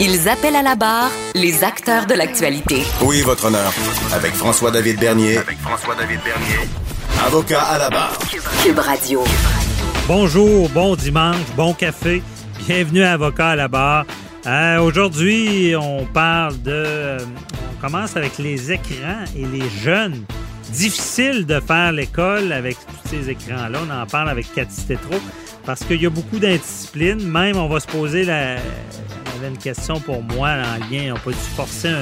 Ils appellent à la barre les acteurs de l'actualité. Oui, votre honneur. Avec François-David Bernier. Avec François-David Bernier. Avocat à la barre. Cube Radio. Bonjour, bon dimanche, bon café. Bienvenue à Avocat à la barre. Euh, Aujourd'hui, on parle de. euh, on commence avec les écrans et les jeunes. Difficile de faire l'école avec tous ces écrans-là. On en parle avec Cathy Tétrault parce qu'il y a beaucoup d'indiscipline. Même, on va se poser la. Il question pour moi en lien. On peut dû forcer un,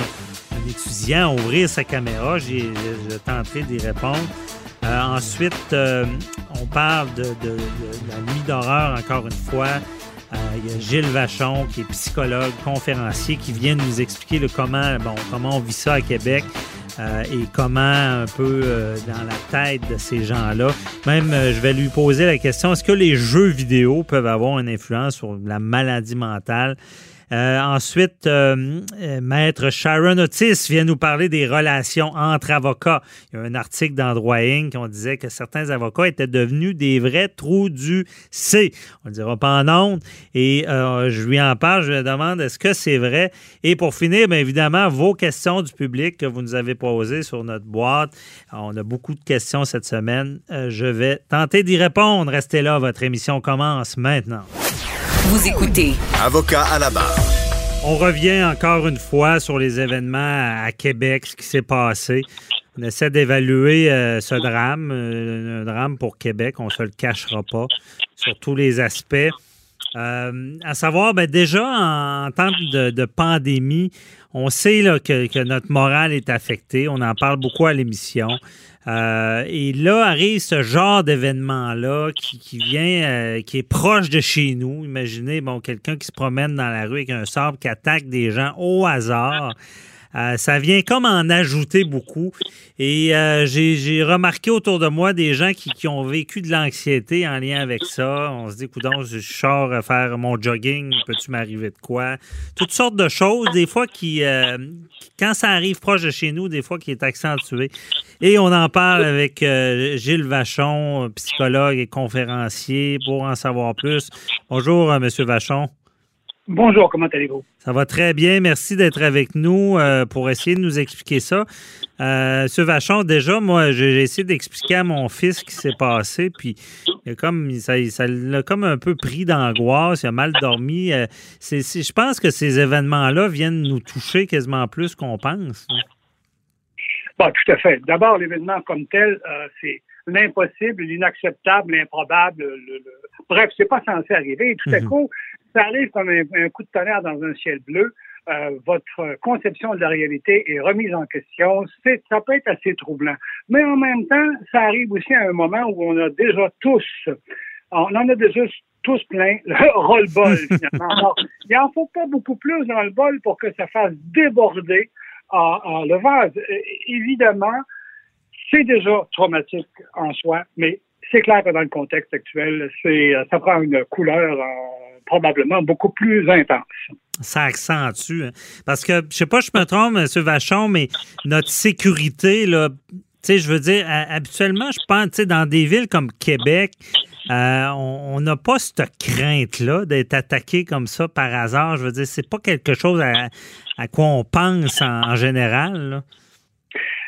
étudiant à ouvrir sa caméra? J'ai tenté d'y répondre. Euh, ensuite, euh, on parle de, de- de- de la nuit d'horreur, encore une fois. Euh, il y a Gilles Vachon, qui est psychologue, conférencier, qui vient nous expliquer le comment, bon, comment on vit ça à Québec euh, et comment un peu euh, dans la tête de ces gens-là. Même, euh, je vais lui poser la question, est-ce que les jeux vidéo peuvent avoir une influence sur la maladie mentale? Euh, ensuite, euh, euh, Maître Sharon Otis vient nous parler des relations entre avocats. Il y a un article dans Droit Inc. on disait que certains avocats étaient devenus des vrais trous du C. On ne le dira pas en ondes. Et euh, je lui en parle, je lui demande est-ce que c'est vrai? Et pour finir, bien évidemment, vos questions du public que vous nous avez posées sur notre boîte. On a beaucoup de questions cette semaine. Euh, je vais tenter d'y répondre. Restez là, votre émission commence maintenant. Vous écoutez Avocat à la barre. On revient encore une fois sur les événements à Québec, ce qui s'est passé. On essaie d'évaluer euh, ce drame, euh, un drame pour Québec, on se le cachera pas, sur tous les aspects. Euh, à savoir, ben, déjà, en, temps de, pandémie, on sait que, que notre morale est affectée. On en parle beaucoup à l'émission. Euh, et là arrive ce genre d'événement-là qui, qui vient, euh, qui est proche de chez nous. Imaginez, bon, quelqu'un qui se promène dans la rue avec un sabre qui attaque des gens au hasard. Euh, ça vient comme en ajouter beaucoup. Et euh, j'ai remarqué autour de moi des gens qui, ont vécu de l'anxiété en lien avec ça. On se dit, coudon, je sors à faire mon jogging, peux-tu m'arriver de quoi? Toutes sortes de choses, des fois qui, euh, quand ça arrive proche de chez nous, des fois qui est accentué. Et on en parle avec euh, Gilles Vachon, psychologue et conférencier, pour en savoir plus. Bonjour, euh, Monsieur Vachon. Bonjour, comment allez-vous? Ça va très bien. Merci d'être avec nous euh, pour essayer de nous expliquer ça. Euh, Monsieur Vachon, déjà, moi, j'ai essayé d'expliquer à mon fils ce qui s'est passé, puis il a comme, ça ça l'a comme un peu pris d'angoisse, il a mal dormi. Euh, je pense que ces événements-là viennent nous toucher quasiment plus qu'on pense. Bon, tout à fait. D'abord, l'événement comme tel, euh, c'est l'impossible, l'inacceptable, l'improbable. Le, le- Bref, c'est pas censé arriver. Et tout à Mhm. coup, ça arrive comme un, coup de tonnerre dans un ciel bleu. Euh, votre conception de la réalité est remise en question. Ça peut être assez troublant. Mais en même temps, ça arrive aussi à un moment où on a déjà tous, on en a déjà tous plein le roll-ball il en faut pas beaucoup plus dans le bol pour que ça fasse déborder en, en le vase. Euh, évidemment, c'est déjà traumatique en soi, mais c'est clair que dans le contexte actuel, c'est, euh, ça prend une couleur euh, probablement beaucoup plus intense. Ça accentue. hein. Parce que, je sais pas, je me trompe, M. Vachon, mais notre sécurité, là, tu sais, je veux dire, ha- habituellement, je pense, tu sais, dans des villes comme Québec, euh, on on n'a pas cette crainte-là d'être attaqué comme ça par hasard. Je veux dire, c'est pas quelque chose à, à quoi on pense en, en général. là.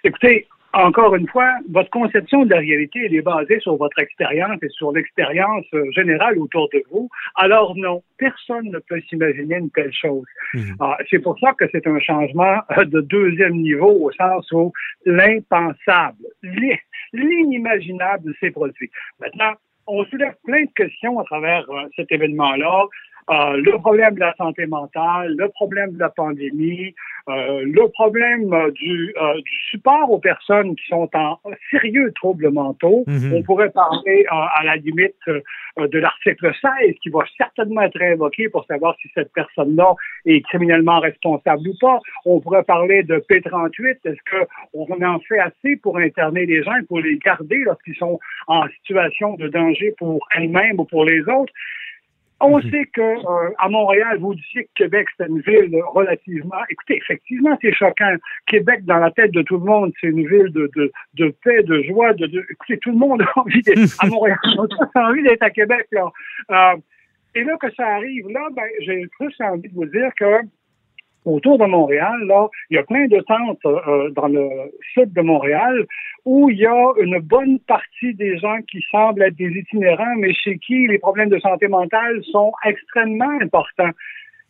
Écoutez, encore une fois, votre conception de la réalité, elle est basée sur votre expérience et sur l'expérience euh, générale autour de vous. Alors non, personne ne peut s'imaginer une telle chose. Mhm. Ah, c'est pour ça que c'est un changement euh, de deuxième niveau au sens où l'impensable, l'i- l'inimaginable s'est produit. Maintenant, on soulève plein de questions à travers euh, cet événement-là. Euh, le problème de la santé mentale, le problème de la pandémie, euh, le problème euh, du, euh, du support aux personnes qui sont en sérieux troubles mentaux. Mhm. On pourrait parler à la limite de l'article 16 qui va certainement être invoqué pour savoir si cette personne-là est criminellement responsable ou pas. On pourrait parler de P38. Est-ce qu'on en fait assez pour interner les gens et pour les garder lorsqu'ils sont en situation de danger pour elles-mêmes ou pour les autres? On sait que euh, à Montréal, vous disiez que Québec, c'est une ville relativement. Écoutez, effectivement, c'est choquant. Québec, dans la tête de tout le monde, c'est une ville de, de, de paix, de joie, de, de- Écoutez, tout le monde a envie d'être à Montréal. On a envie d'être à Québec, là. Euh, et là que ça arrive, là, ben, j'ai plus envie de vous dire que autour de Montréal, là, il y a plein de tentes euh, dans le sud de Montréal où il y a une bonne partie des gens qui semblent être des itinérants, mais chez qui les problèmes de santé mentale sont extrêmement importants.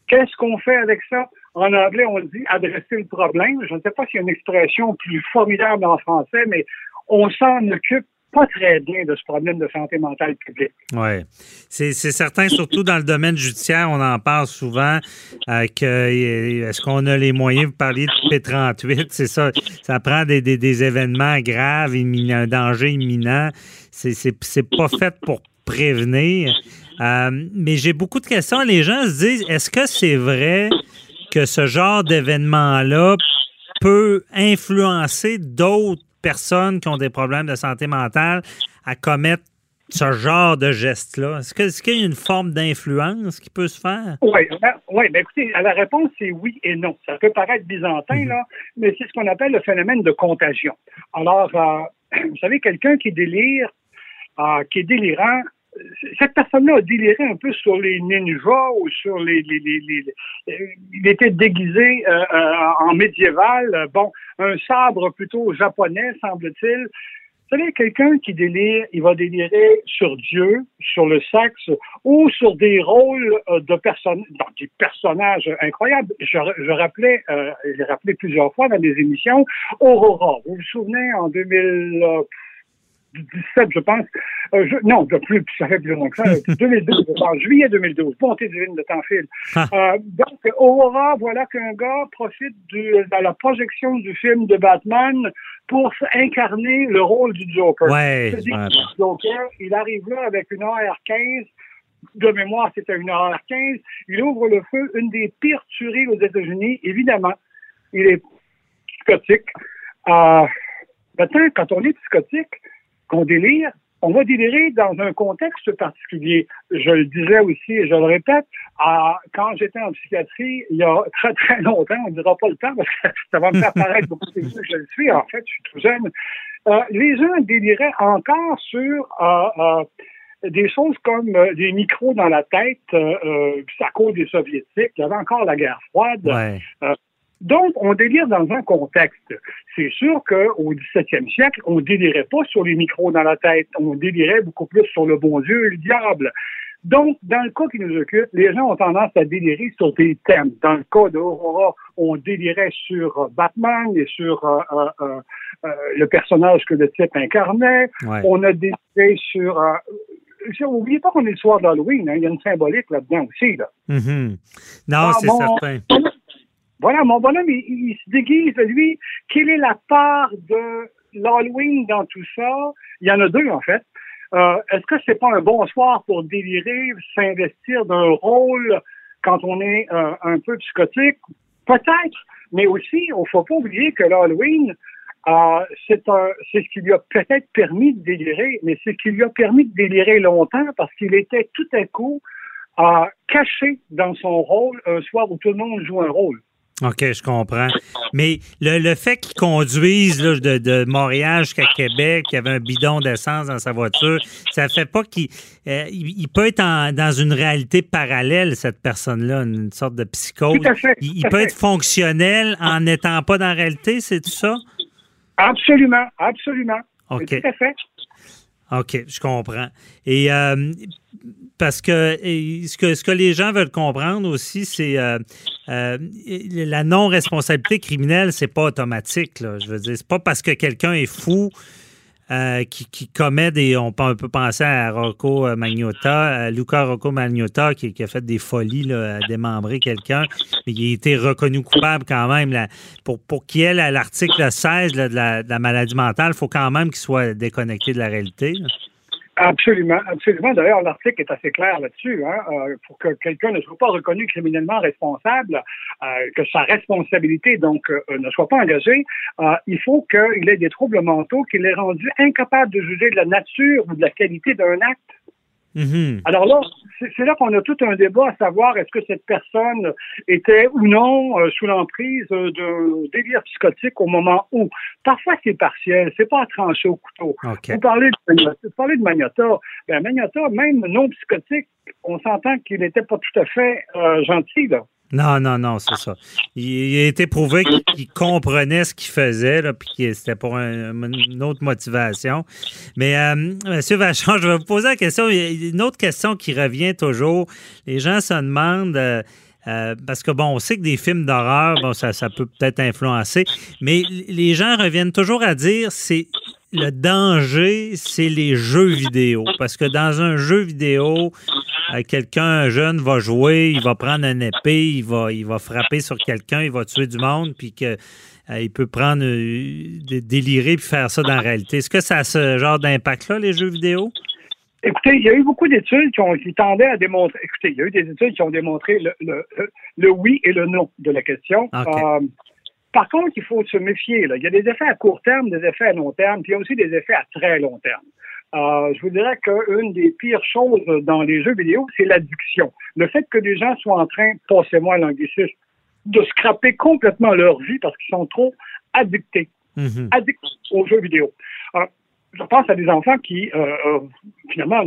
Qu'est-ce qu'on fait avec ça? En anglais, on dit adresser le problème. Je ne sais pas s'il y a une expression plus formidable en français, mais on s'en occupe très bien de ce problème de santé mentale publique. Oui. C'est certain, surtout dans le domaine judiciaire, on en parle souvent. euh, euh, Est-ce qu'on a les moyens, vous parliez de P38, c'est ça. Ça prend des, des, événements graves, un danger imminent. C'est pas fait pour prévenir. Euh, mais j'ai beaucoup de questions. Les gens se disent est-ce que c'est vrai que ce genre d'événement-là peut influencer d'autres personnes qui ont des problèmes de santé mentale à commettre ce genre de geste-là? Est-ce qu'il y a une forme d'influence qui peut se faire? Oui, ben, ouais, ben écoutez, la réponse c'est oui et non. Ça peut paraître byzantin, là, mais c'est ce qu'on appelle le phénomène de contagion. Alors, euh, vous savez, quelqu'un qui délire, euh, qui est délirant, cette personne-là a déliré un peu sur les ninjas ou sur les... les, les, les- il était déguisé euh, en médiéval. Bon, un sabre plutôt japonais, semble-t-il. Vous savez, quelqu'un qui délire, il va délirer sur Dieu, sur le sexe ou sur des rôles euh, de personnes, des personnages incroyables. Je, je rappelais, euh, j'ai rappelé plusieurs fois dans des émissions, Aurora. Vous vous souvenez, en 2017, je pense, euh, je- non, de plus, ça fait plus longtemps que ça, 2012, je pense, juillet 2012, bonté divine de temps file. Euh, donc, Aurora, voilà qu'un gars profite de la projection du film de Batman pour incarner le rôle du Joker. Ouais, le Joker, il arrive là avec une AR-15. De mémoire, c'était une AR-15. Il ouvre le feu, une des pires tueries aux États-Unis, évidemment. Il est psychotique. Euh, maintenant, quand on est psychotique, qu'on délire, on va délirer dans un contexte particulier. Je le disais aussi et je le répète, quand j'étais en psychiatrie, il y a très très longtemps, on ne dira pas le temps parce que ça va me faire paraître beaucoup plus que je le suis, en fait, je suis tout jeune, euh, les gens déliraient encore sur euh, euh, des choses comme des micros dans la tête, à cause des soviétiques, il y avait encore la guerre froide. Ouais. Donc, on délire dans un contexte. C'est sûr qu'au 17e siècle, on délirait pas sur les micros dans la tête. On délirait beaucoup plus sur le bon Dieu et le diable. Donc, dans le cas qui nous occupe, les gens ont tendance à délirer sur des thèmes. Dans le cas d'Aurora, on délirait sur euh, Batman et sur euh, euh, le personnage que le type incarnait. Ouais. On a déliré sur... N'oubliez pas qu'on est le soir d'Halloween. Hein, il y a une symbolique là-dedans aussi. Là. Mhm. Non, Ah, c'est bon? certain. Voilà, mon bonhomme, il, il se déguise, lui. Quelle est la part de l'Halloween dans tout ça? Il y en a deux, en fait. Euh, Est-ce que c'est pas un bon soir pour délirer, s'investir d'un rôle quand on est euh, un peu psychotique? Peut-être, mais aussi, il faut pas oublier que l'Halloween, euh, c'est ce qui lui a peut-être permis de délirer, mais c'est ce qui lui a permis de délirer longtemps parce qu'il était tout à coup euh, caché dans son rôle un soir où tout le monde joue un rôle. OK, je comprends. Mais le, le fait qu'il conduise là, de, de Montréal jusqu'à Québec, qu'il y avait un bidon d'essence dans sa voiture, ça fait pas qu'il euh, il, il peut être en- dans une réalité parallèle, cette personne-là, une sorte de psychose. Tout à fait, Il, tout il à peut fait. être fonctionnel en n'étant pas dans la réalité, c'est tout ça? Absolument, absolument. OK. Tout à fait. OK, je comprends. Et euh, parce que, ce que ce que les gens veulent comprendre aussi, c'est euh, euh, la non-responsabilité criminelle, c'est pas automatique. Je veux dire, c'est pas parce que quelqu'un est fou euh, qui, commet des. On peut, penser à Rocco Magnotta, à Luca Rocco Magnotta, qui, a fait des folies, à démembrer quelqu'un, il a été reconnu coupable quand même. Pour qu'il y ait la- l'article 16 là, de, la, de la maladie mentale, il faut quand même qu'il soit déconnecté de la réalité. Absolument, absolument. D'ailleurs, l'article est assez clair là-dessus. Hein, euh, pour que quelqu'un ne soit pas reconnu criminellement responsable, euh, que sa responsabilité donc euh, ne soit pas engagée, euh, il faut qu'il ait des troubles mentaux, qu'il ait rendu incapable de juger de la nature ou de la qualité d'un acte. Mhm. Alors là, c'est c'est là qu'on a tout un débat à savoir est-ce que cette personne était ou non euh, sous l'emprise euh, d'un délire psychotique au moment où. Parfois, c'est partiel, c'est pas à trancher au couteau. OK. Vous parlez de. Vous parlez de Magnotta. Ben, Magnotta, même non psychotique, on s'entend qu'il n'était pas tout à fait euh, gentil, là. Non, non, non, c'est ça. Il, a été prouvé qu'il comprenait ce qu'il faisait, puis que c'était pour un- une autre motivation. Mais, euh, Monsieur Vachon, je vais vous poser la question. Une autre question qui revient toujours. Les gens se demandent. euh, euh, parce que, bon, on sait que des films d'horreur, bon, ça, ça peut peut-être influencer, mais les gens reviennent toujours à dire c'est le danger, c'est les jeux vidéo. Parce que dans un jeu vidéo, quelqu'un un jeune va jouer, il va prendre une épée, il va, il va frapper sur quelqu'un, il va tuer du monde, puis que euh, il peut prendre, euh, dé- délirer puis faire ça dans la réalité. Est-ce que ça a ce genre d'impact-là, les jeux vidéo? Écoutez, il y a eu beaucoup d'études qui, ont, qui tendaient à démontrer. Écoutez, il y a eu des études qui ont démontré le, le, oui et le non de la question. Euh, par contre, il faut se méfier. Là. Il y a des effets à court terme, des effets à long terme, puis il y a aussi des effets à très long terme. Euh, je vous dirais qu'une des pires choses dans les jeux vidéo, c'est l'addiction. Le fait que les gens soient en train, passez-moi l'anglicisme, de scraper complètement leur vie parce qu'ils sont trop addictés Mhm. addicts aux jeux vidéo. Euh, je pense à des enfants qui, euh, finalement,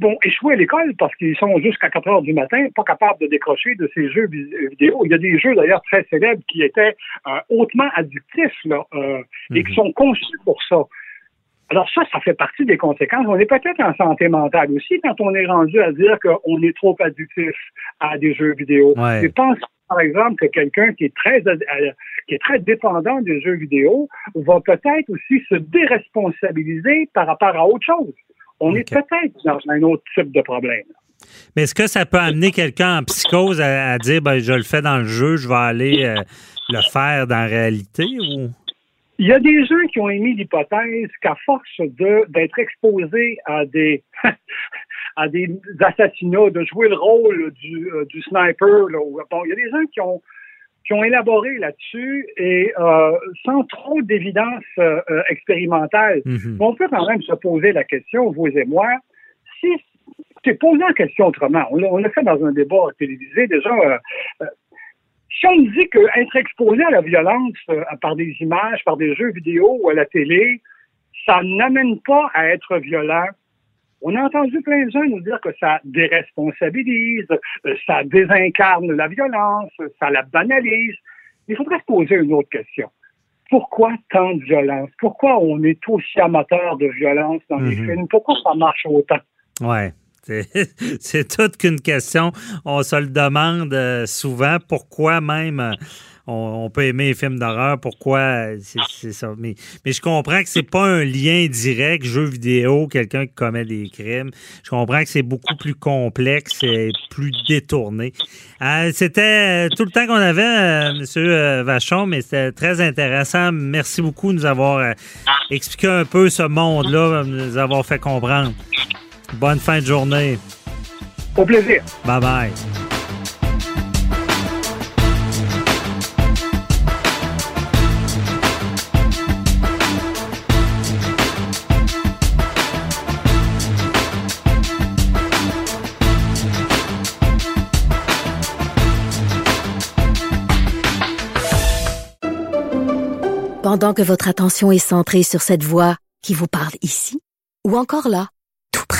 vont échouer à l'école parce qu'ils sont jusqu'à 4 heures du matin pas capables de décrocher de ces jeux vidéo. Il y a des jeux d'ailleurs très célèbres qui étaient euh, hautement addictifs là, euh, et qui sont conçus pour ça. Alors ça, ça fait partie des conséquences. On est peut-être en santé mentale aussi quand on est rendu à dire qu'on est trop addictif à des jeux vidéo. Ouais. Je pense, par exemple, que quelqu'un qui est très euh, qui est très dépendant des jeux vidéo va peut-être aussi se déresponsabiliser par rapport à autre chose. On est peut-être dans un autre type de problème. Mais est-ce que ça peut amener quelqu'un en psychose à, à dire ben, je le fais dans le jeu, je vais aller euh, le faire dans la réalité ou? Il y a des gens qui ont émis l'hypothèse qu'à force d'être exposés à des à des assassinats, de jouer le rôle du, euh, du sniper, là, bon, il y a des gens qui ont qui ont élaboré là-dessus et euh, sans trop d'évidence euh, expérimentale. Mhm. On peut quand même se poser la question, vous et moi, si c'est posé la question autrement. On l'a on l'a fait dans un débat télévisé déjà. Si on dit qu'être exposé à la violence euh, par des images, par des jeux vidéo ou à la télé, ça n'amène pas à être violent. On a entendu plein de gens nous dire que ça déresponsabilise, euh, ça désincarne la violence, ça la banalise. Il faudrait se poser une autre question. Pourquoi tant de violence? Pourquoi on est aussi amateur de violence dans les Mhm. films? Pourquoi ça marche autant? Ouais. C'est toute qu'une question. On se le demande euh, souvent. Pourquoi même euh, on, peut aimer les films d'horreur? Pourquoi euh, c'est ça? Mais, je comprends que c'est pas un lien direct, jeu vidéo, quelqu'un qui commet des crimes. Je comprends que c'est beaucoup plus complexe et plus détourné. C'était tout le temps qu'on avait, euh, Vachon, mais c'était très intéressant. Merci beaucoup de nous avoir expliqué un peu ce monde-là, de nous avoir fait comprendre. Bonne fin de journée. Au plaisir. Bye bye. Pendant que votre attention est centrée sur cette voix qui vous parle ici, ou encore là, tout près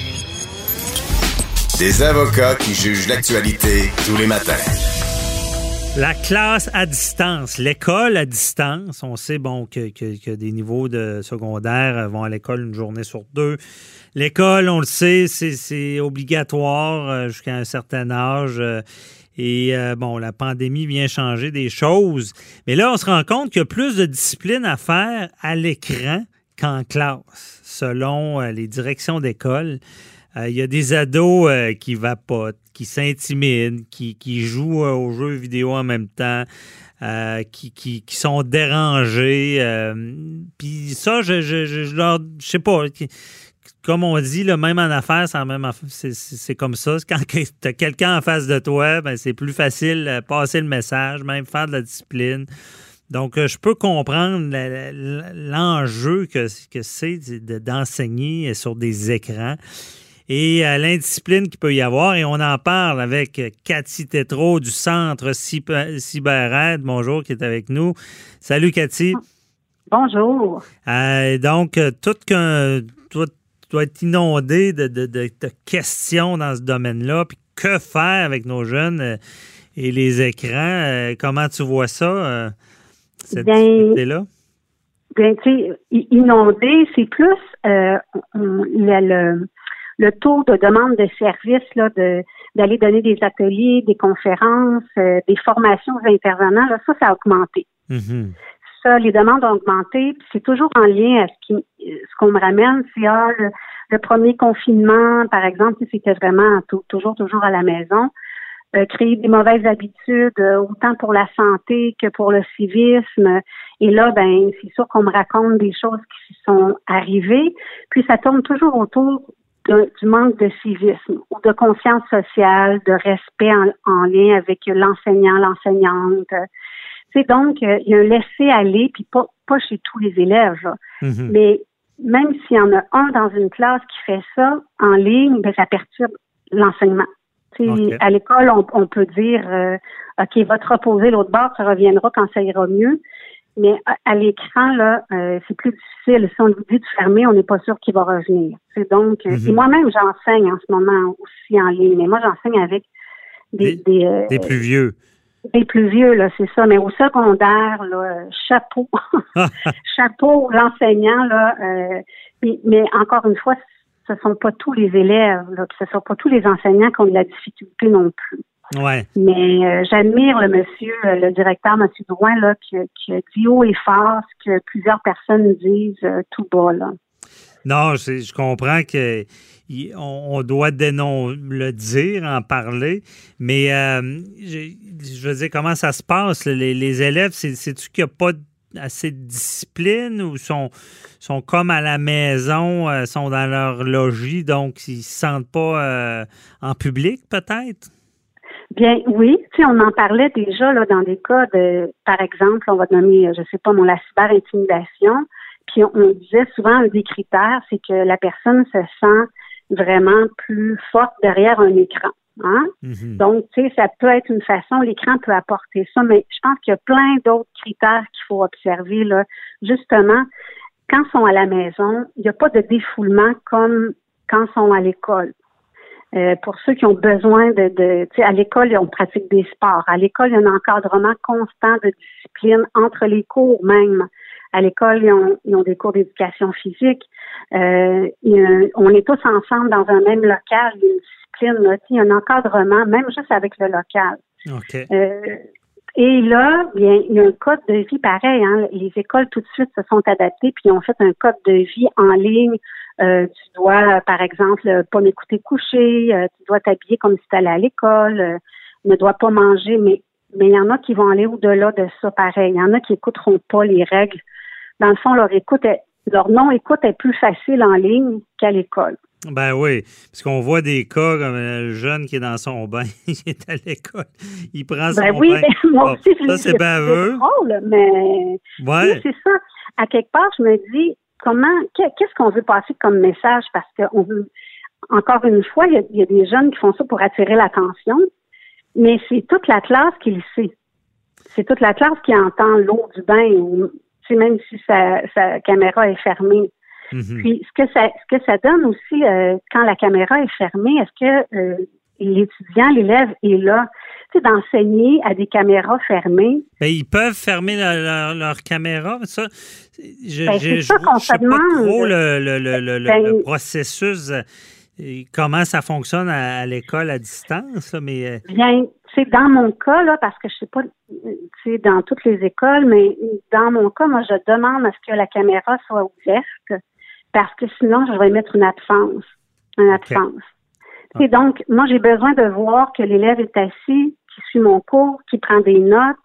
Des avocats qui jugent l'actualité tous les matins. La classe à distance, l'école à distance. On sait bon que, des niveaux de secondaire vont à l'école une journée sur deux. L'école, on le sait, c'est- obligatoire euh, jusqu'à un certain âge. euh, Et euh, bon, la pandémie vient changer des choses. Mais là, on se rend compte qu'il y a plus de discipline à faire à l'écran qu'en classe, selon les directions d'école. Euh, Il y a des ados euh, qui vapotent, qui s'intimident, qui, qui jouent euh, aux jeux vidéo en même temps, qui, qui, sont dérangés. Puis ça, je, je, je, je leur. Je sais pas. Comme on dit, là, même en affaires, c'est comme ça. Quand tu as quelqu'un en face de toi, ben, c'est plus facile de passer le message, même faire de la discipline. Donc, je peux comprendre l'enjeu que, que c'est de- d'enseigner sur des écrans et euh, l'indiscipline qu'il peut y avoir. Et on en parle avec Cathy Tétrault du Centre Cyber- CyberAide. Bonjour, qui est avec nous. Salut, Cathy. Bonjour. Euh, donc, euh, tout qu'un. Dois être inondé de, de- de- de questions dans ce domaine-là. Puis que faire avec nos jeunes euh, et les écrans? Comment tu vois ça, cette difficulté-là? Bien, tu sais, inondé, c'est plus euh, le, le, taux de demande de services, là, de d'aller donner des ateliers, des conférences, euh, des formations aux intervenants, là, ça, ça a augmenté. Mhm. Ça, les demandes ont augmenté, puis c'est toujours en lien à ce qui ce qu'on me ramène, c'est ah, le, le premier confinement, par exemple, c'était vraiment tou- toujours, toujours à la maison. Euh, créer des mauvaises habitudes, euh, autant pour la santé que pour le civisme. Et là, ben, c'est sûr qu'on me raconte des choses qui sont arrivées, puis ça tourne toujours autour du manque de civisme ou de conscience sociale, de respect en, en lien avec l'enseignant, l'enseignante. C'est donc, euh, il y a un laisser-aller, puis pas, pas chez tous les élèves, là. Mhm. mais même s'il y en a un dans une classe qui fait ça en ligne, ben, ça perturbe l'enseignement. À l'école, on, on peut dire, euh, OK, va te reposer l'autre bord, ça reviendra quand ça ira mieux. Mais à, à l'écran, là, euh, c'est plus difficile. Si on lui dit de fermer, on n'est pas sûr qu'il va revenir. C'est donc, euh, Mhm. et moi-même, j'enseigne en ce moment aussi en ligne, mais moi, j'enseigne avec des, Des- des, euh, Des plus vieux. des plus vieux, là, c'est ça. Mais au secondaire, là, chapeau. chapeau, l'enseignant, là. euh, mais, mais encore une fois, ce sont pas tous les élèves, là, ce sont pas tous les enseignants qui ont de la difficulté non plus. Ouais. Mais euh, j'admire le monsieur, euh, le directeur, monsieur Drouin, là, qui, qui a dit haut et fort ce que plusieurs personnes disent euh, tout bas, là. Non, je, je comprends que on, on doit dénon le dire, en parler, mais euh, je, je veux dire, comment ça se passe? Les, les élèves, c'est- c'est-tu qu'il n'y a pas assez de discipline ou sont, sont comme à la maison, euh, sont dans leur logis, donc ils ne se sentent pas euh, en public, peut-être? Bien, oui, tu sais, on en parlait déjà là dans des cas de, par exemple, on va nommer, je sais pas, mon la cyber-intimidation. Puis on, on disait souvent un des critères, c'est que la personne se sent vraiment plus forte derrière un écran. Hein? Mhm. Donc, tu sais, ça peut être une façon, l'écran peut apporter ça, mais je pense qu'il y a plein d'autres critères qu'il faut observer. Là. Justement, quand ils sont à la maison, il n'y a pas de défoulement comme quand ils sont à l'école. Euh, pour ceux qui ont besoin de, de tu sais, à l'école, on pratique des sports. À l'école, il y a un encadrement constant de discipline entre les cours même. À l'école, ils ont, ils ont des cours d'éducation physique. Euh, on est tous ensemble dans un même local, une discipline, là, tu sais, il y a un encadrement, même juste avec le local. OK. Euh, et là, bien, il y a un code de vie pareil. Hein. Les écoles tout de suite se sont adaptées puis ont fait un code de vie en ligne. Euh, tu dois, par exemple, euh, pas m'écouter coucher. euh, tu dois t'habiller comme si tu allais à l'école. euh, ne dois pas manger. Mais mais il y en a qui vont aller au-delà de ça. Pareil, il y en a qui écouteront pas les règles. Dans le fond, leur écoute, est- leur non-écoute est plus facile en ligne qu'à l'école. Ben oui, parce qu'on voit des cas comme le jeune qui est dans son bain, il est à l'école, il prend son Ben oui, bain. mais moi aussi, je ça, c'est baveux. drôle, mais Ouais. oui, c'est ça. À quelque part, je me dis, comment, que- qu'est-ce qu'on veut passer comme message? Parce qu'on veut, encore une fois, il y, a, il y a des jeunes qui font ça pour attirer l'attention, mais c'est toute la classe qui le sait. C'est toute la classe qui entend l'eau du bain, même si sa, sa caméra est fermée. Mhm. Puis ce que ça ce que ça donne aussi euh, quand la caméra est fermée, est-ce que euh, l'étudiant, l'élève est là, d'enseigner à des caméras fermées. Ben, ils peuvent fermer leur, leur- leur caméra, mais ça, je Ben, je- c'est je- je sais pas demande. trop le, le- le- Ben- le processus, euh, comment ça fonctionne à, à l'école à distance, là, mais euh, Bien, c'est dans mon cas là, parce que je sais pas, euh, tu sais, dans toutes les écoles, mais dans mon cas, moi, je demande à ce que la caméra soit ouverte, parce que sinon, je vais mettre une absence, une absence. Et donc, moi, j'ai besoin de voir que l'élève est assis, suit mon cours, qui prend des notes.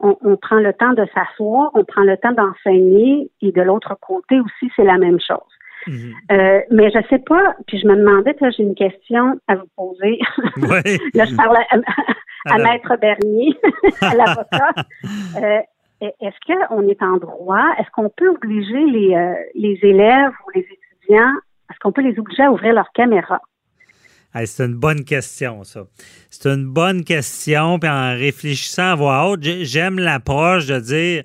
On, on prend le temps de s'asseoir, on prend le temps d'enseigner, et de l'autre côté aussi, c'est la même chose. mhm. Euh, mais je sais pas, puis je me demandais, là, j'ai une question à vous poser. Ouais. là, je parle à, à À la- Maître Bernier, à l'avocat. Euh, est-ce qu'on est en droit? Est-ce qu'on peut obliger les, euh, les élèves ou les étudiants, est-ce qu'on peut les obliger à ouvrir leur caméra? Hey, c'est une bonne question, ça. C'est une bonne question. Puis en réfléchissant à voix haute, j'ai- j'aime l'approche de dire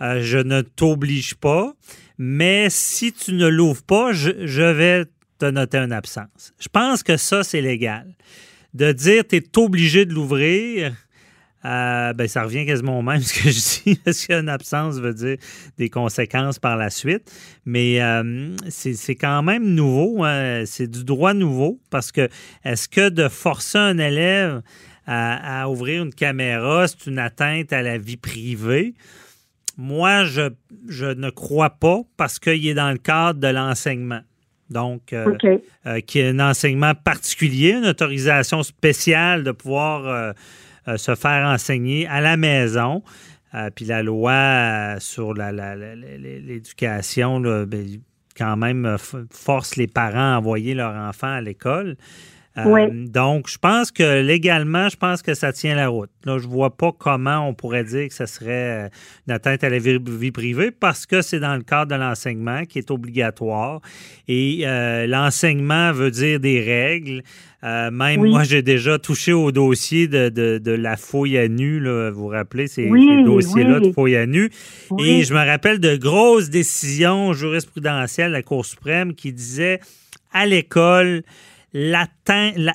euh, je ne t'oblige pas, mais si tu ne l'ouvres pas, je, je vais te noter une absence. Je pense que ça, c'est légal. De dire tu es obligé de l'ouvrir, euh, ben, ça revient quasiment au même ce que je dis, parce qu'une absence veut dire des conséquences par la suite. Mais euh, c'est quand même nouveau, hein. c'est du droit nouveau, parce que est-ce que de forcer un élève à, à ouvrir une caméra, c'est une atteinte à la vie privée? Moi, je, je ne crois pas, parce qu'il est dans le cadre de l'enseignement. Donc, euh, OK. euh, qui est un enseignement particulier, une autorisation spéciale de pouvoir euh, se faire enseigner à la maison. Euh, puis la loi euh, sur l'éducation, ben, quand même, euh, force les parents à envoyer leur enfant à l'école. Euh. Donc, je pense que légalement, je pense que ça tient la route. Là, je vois pas comment on pourrait dire que ce serait euh, une atteinte à la vie, vie privée parce que c'est dans le cadre de l'enseignement qui est obligatoire. Et euh, l'enseignement veut dire des règles. Euh, même Oui. moi, j'ai déjà touché au dossier de, de- de la fouille à nu. Là, vous vous rappelez ces, Oui, ces dossiers-là de fouille à nu. Et je me rappelle de grosses décisions jurisprudentielles de la Cour suprême qui disaient à l'école,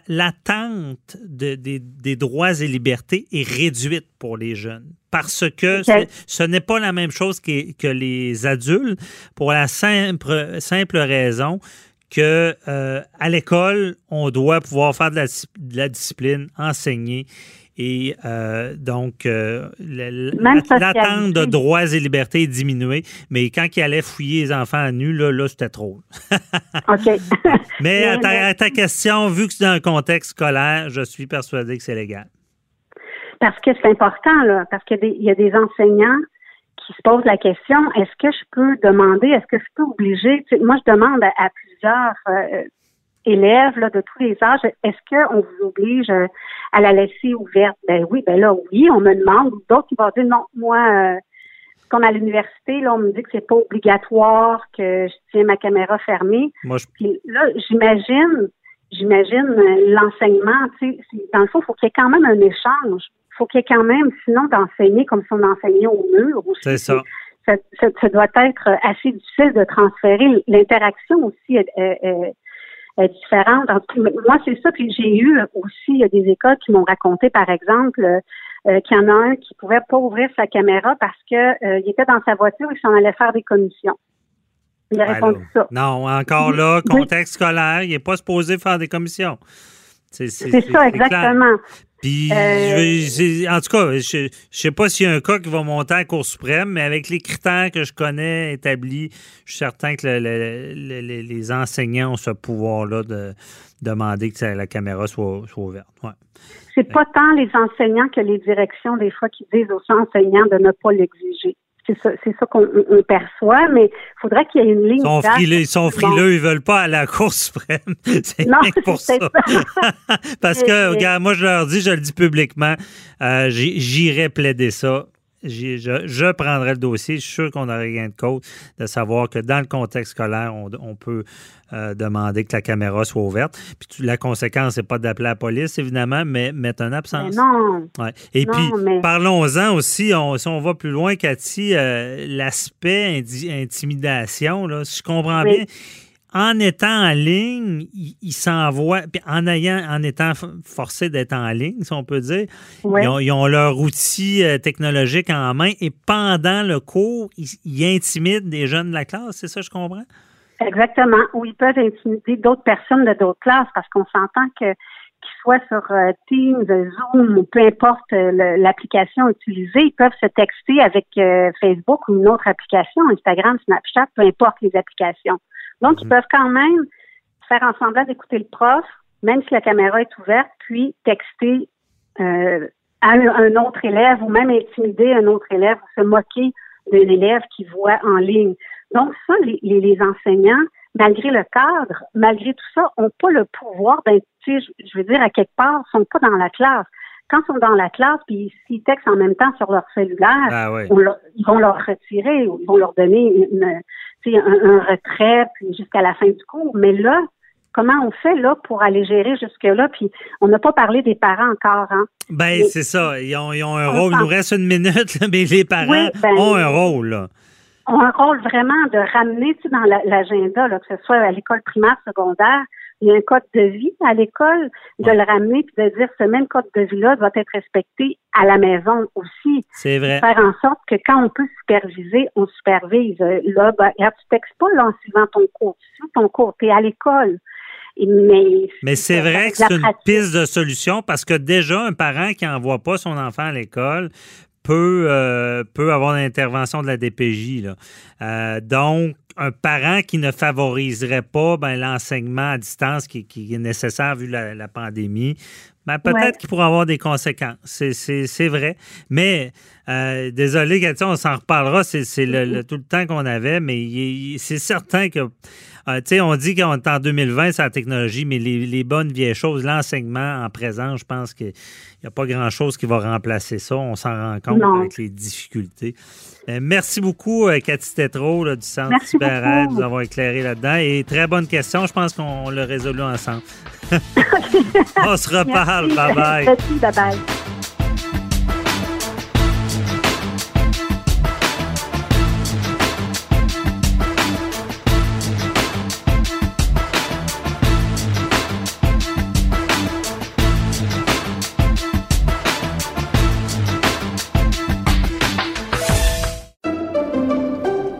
l'attente de- des, des droits et libertés est réduite pour les jeunes. Parce que ce n'est pas la même chose que, que les adultes pour la simple, simple raison que euh, à l'école, on doit pouvoir faire de la, de la discipline, enseigner. Et euh, donc, euh, l'attente de droits et libertés est diminuée. Mais quand il allait fouiller les enfants à nu, là, là c'était trop. OK. Mais à ta, Mais- à ta question, vu que c'est dans un contexte scolaire, je suis persuadé que c'est légal. Parce que c'est important, là, parce qu'il y, a des- il y a des enseignants qui se posent la question, est-ce que je peux demander, est-ce que je peux obliger, tu sais, moi je demande à, à plusieurs euh, élèves là, de tous les âges, est-ce qu'on vous oblige euh, à la laisser ouverte? Ben oui, ben là, oui, on me demande, d'autres qui vont dire non, moi, euh, comme à l'université, là, on me dit que c'est pas obligatoire, que je tiens ma caméra fermée. Moi, je, Puis là, j'imagine, j'imagine euh, l'enseignement, tu sais, dans le fond, il faut qu'il y ait quand même un échange. Il faut qu'il y ait quand même, sinon, d'enseigner comme si on enseignait au mur. aussi. c'est ça. Ça, ça- ça doit être assez difficile de transférer. L'interaction aussi est, est- est- est différente. En tout cas, moi, c'est ça. Puis j'ai eu aussi il y a des écoles qui m'ont raconté, par exemple, euh, qu'il y en a un qui pouvait pas ouvrir sa caméra parce que euh, il était dans sa voiture et s'en allait faire des commissions. Il a répondu ça. Non, encore là, Oui. contexte scolaire, il n'est pas supposé faire des commissions. C'est ça, clair. Puis, Euh, en tout cas, je ne sais pas s'il y a un cas qui va monter à la Cour suprême, mais avec les critères que je connais établis, je suis certain que le- le- le- le- les enseignants ont ce pouvoir-là de demander que la caméra soit, soit ouverte. Ouais. C'est pas tant les enseignants que les directions, des fois, qui disent aux enseignants de ne pas l'exiger. C'est ça, ça qu'on on perçoit, mais il faudrait qu'il y ait une ligne. Ils sont frileux, ils sont Bon. frileux, ils veulent pas à la Cour suprême. C'est pour ça. Parce que, regarde, moi, je leur dis, je le dis publiquement, euh, j'irai plaider ça. Je, je prendrai le dossier. Je suis sûr qu'on aurait gain de cause de savoir que dans le contexte scolaire, on, on peut euh, demander que la caméra soit ouverte. Puis tu- la conséquence, c'est pas d'appeler la police, évidemment, mais mettre un Mais absence. non. Ouais. Et Non, puis, mais- parlons-en aussi, on- si on va plus loin, Cathy, euh, l'aspect intimidation, là, si je comprends Oui. bien, en étant en ligne, ils il s'envoient, puis en, ayant, en étant forcés d'être en ligne, si on peut dire, Ouais. ils, ont, ils ont leur outil euh, technologique en main et pendant le cours, ils, ils intimident des jeunes de la classe, c'est ça, je comprends? Exactement. Ou ils peuvent intimider d'autres personnes de d'autres classes parce qu'on s'entend que qu'ils soient sur euh, Teams, Zoom ou peu importe euh, l'application utilisée, ils peuvent se texter avec Facebook ou une autre application, Instagram, Snapchat, peu importe les applications. Donc, ils peuvent quand même faire en semblant d'écouter le prof, même si la caméra est ouverte, puis texter euh, à un, autre élève ou même intimider un autre élève ou se moquer d'un élève qui voit en ligne. Donc, ça, les, les, les enseignants, malgré le cadre, malgré tout ça, n'ont pas le pouvoir d'être, je veux dire, à quelque part, sont pas dans la classe. Quand ils sont dans la classe, puis s'ils textent en même temps sur leur cellulaire, Ah oui. on leur- ils vont leur retirer, ils vont leur donner une, un, un retrait jusqu'à la fin du cours. Mais là, comment on fait là pour aller gérer jusque-là? Puis on n'a pas parlé des parents encore, hein? Ben, c'est ça. Ils ont, ils ont un rôle. Il nous reste une minute, mais les parents Oui, ben- ont un rôle. Là. ont un rôle vraiment de ramener tu sais, dans la- l'agenda, que ce soit à l'école primaire, secondaire, il y a un code de vie à l'école, de le ramener puis de dire ce même code de vie-là doit être respecté à la maison aussi. C'est vrai. Faire en sorte que quand on peut superviser, on supervise. Euh, Là, ben, regarde, tu textes pas là, en suivant ton cours. Tu suis ton cours, tu es à l'école. Mais, Mais c'est vrai que c'est une pratique. piste de solution parce que déjà, un parent qui n'envoie pas son enfant à l'école peut, euh, peut avoir l'intervention de la DPJ. Là. Euh, donc, un parent qui ne favoriserait pas ben, l'enseignement à distance qui, qui est nécessaire vu la, la pandémie, ben, peut-être Ouais. qu'il pourrait avoir des conséquences. C'est, vrai. Mais, euh, désolé, Cathy, on s'en reparlera. C'est, le, le- tout le temps qu'on avait, mais c'est certain que euh, tu sais, on dit qu'on est en 2020, c'est la technologie, mais les, les bonnes vieilles choses, l'enseignement en présent, je pense qu'il n'y a pas grand-chose qui va remplacer ça. On s'en rend compte Non. avec les difficultés. Euh, merci beaucoup, euh, Cathy Tétrault, du Centre Merci de nous avoir éclairé là-dedans. Et très bonne question. Je pense qu'on l'a résolu ensemble. on se reparle. Bye-bye. Merci, bye-bye.